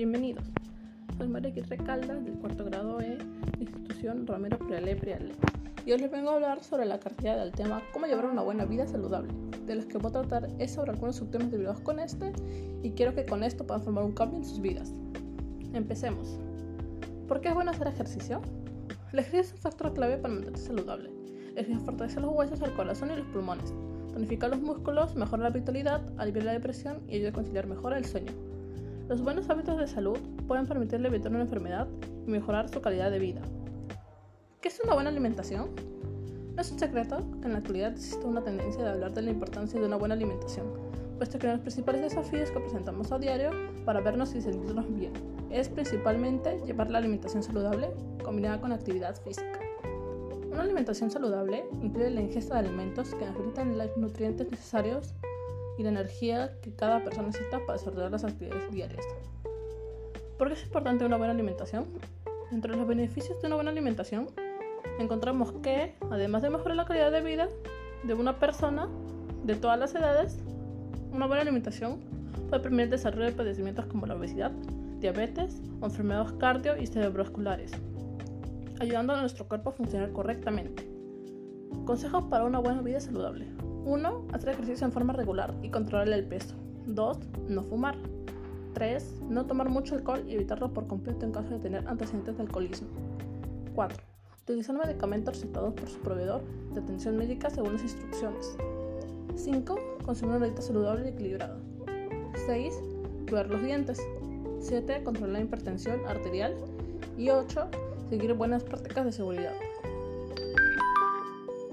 Bienvenidos. Soy María Aguirre Caldas del cuarto grado E, institución Romero Priale Priale. Y hoy les vengo a hablar sobre la cartilla del tema Cómo llevar una buena vida saludable. De los que voy a tratar es sobre algunos subtemas derivados con este y quiero que con esto puedan formar un cambio en sus vidas. Empecemos. ¿Por qué es bueno hacer ejercicio? El ejercicio es un factor clave para mantenerse saludable. El ejercicio fortalece los huesos, el corazón y los pulmones. Tonifica los músculos, mejora la vitalidad, alivia la depresión y ayuda a conciliar mejor el sueño. Los buenos hábitos de salud pueden permitirle evitar una enfermedad y mejorar su calidad de vida. ¿Qué es una buena alimentación? No es un secreto que en la actualidad existe una tendencia de hablar de la importancia de una buena alimentación, puesto que uno de los principales desafíos que presentamos a diario para vernos y sentirnos bien es principalmente llevar la alimentación saludable combinada con actividad física. Una alimentación saludable incluye la ingesta de alimentos que necesitan los nutrientes necesarios y la energía que cada persona necesita para desarrollar las actividades diarias. ¿Por qué es importante una buena alimentación? Entre los beneficios de una buena alimentación encontramos que, además de mejorar la calidad de vida de una persona de todas las edades, una buena alimentación puede permitir el desarrollo de padecimientos como la obesidad, diabetes o enfermedades cardio y cerebrovasculares, ayudando a nuestro cuerpo a funcionar correctamente. Consejos para una buena vida saludable. 1. Hacer ejercicio en forma regular y controlar el peso. 2. No fumar. 3. No tomar mucho alcohol y evitarlo por completo en caso de tener antecedentes de alcoholismo. 4. Utilizar medicamentos recetados por su proveedor de atención médica según las instrucciones. 5. Consumir una dieta saludable y equilibrada. 6. Cuidar los dientes. 7. Controlar la hipertensión arterial. Y 8. Seguir buenas prácticas de seguridad.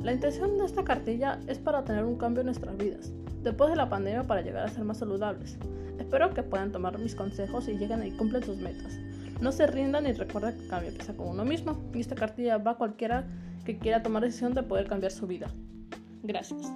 La intención de esta cartilla es para tener un cambio en nuestras vidas, después de la pandemia para llegar a ser más saludables. Espero que puedan tomar mis consejos y lleguen y cumplen sus metas. No se rindan y recuerden que cambio empieza con uno mismo y esta cartilla va a cualquiera que quiera tomar decisión de poder cambiar su vida. Gracias.